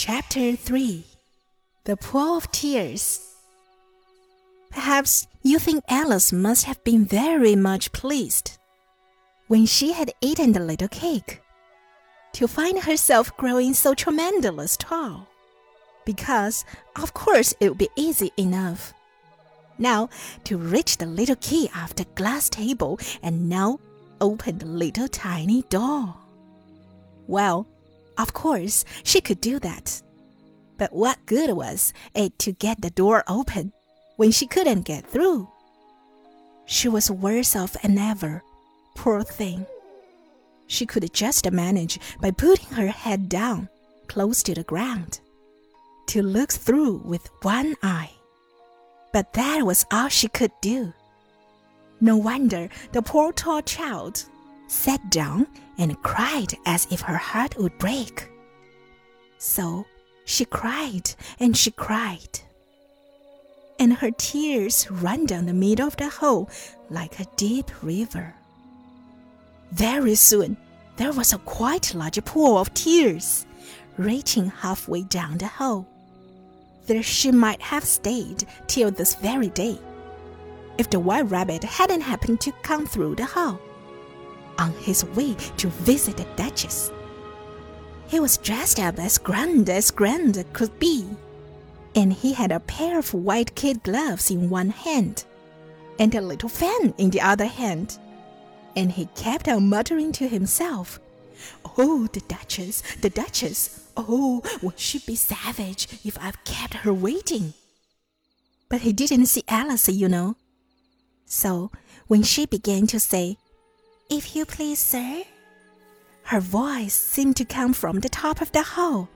Chapter 3 The Pool of Tears. Perhaps you think Alice must have been very much pleased when she had eaten the little cake to find herself growing so tremendously tall. Because, of course, it would be easy enough. Now, to reach the little key of the glass table and now open the little tiny door. Well, of course, she could do that. But what good was it to get the door open when she couldn't get through? She was worse off than ever, poor thing. She could just manage by putting her head down, close to the ground, to look through with one eye. But that was all she could do. No wonder the poor tall child sat down and cried as if her heart would break. So she cried and she cried. And her tears ran down the middle of the hole like a deep river. Very soon, there was a quite large pool of tears reaching halfway down the hole. There she might have stayed till this very day if the white rabbit hadn't happened to come through the hole on his way to visit the Duchess. He was dressed up as grand as grand could be, and he had a pair of white kid gloves in one hand, and a little fan in the other hand, and he kept on muttering to himself, Oh, the Duchess, the Duchess! Oh, would she be savage if I've kept her waiting? But he didn't see Alice, you know. So when she began to say, if you please, sir. Her voice seemed to come from the top of the hole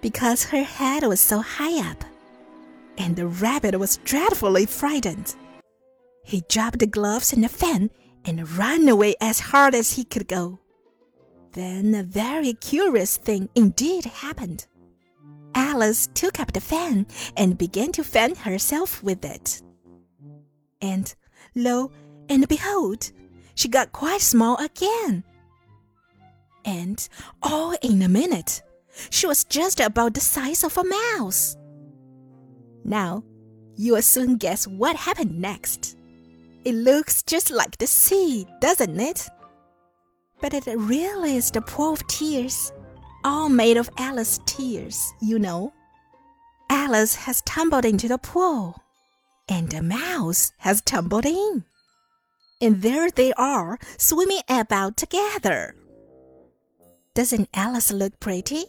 because her head was so high up, and the rabbit was dreadfully frightened. He dropped the gloves and the fan and ran away as hard as he could go. Then a very curious thing indeed happened. Alice took up the fan and began to fan herself with it. And lo and behold, she got quite small again. And all in a minute, she was just about the size of a mouse. Now, you'll soon guess what happened next. It looks just like the sea, doesn't it? But it really is the pool of tears, all made of Alice's tears, you know. Alice has tumbled into the pool, and the mouse has tumbled in and there they are swimming about together. Doesn't Alice look pretty?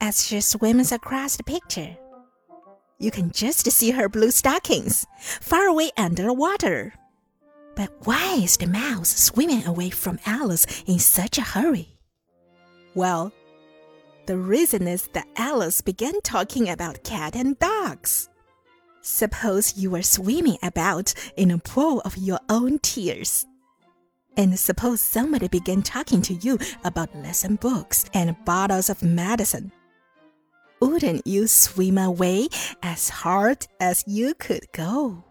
As she swims across the picture, you can just see her blue stockings far away under water. But why is the mouse swimming away from Alice in such a hurry? Well, the reason is that Alice began talking about cat and dogs. Suppose you were swimming about in a pool of your own tears. And suppose somebody began talking to you about lesson books and bottles of medicine. Wouldn't you swim away as hard as you could go?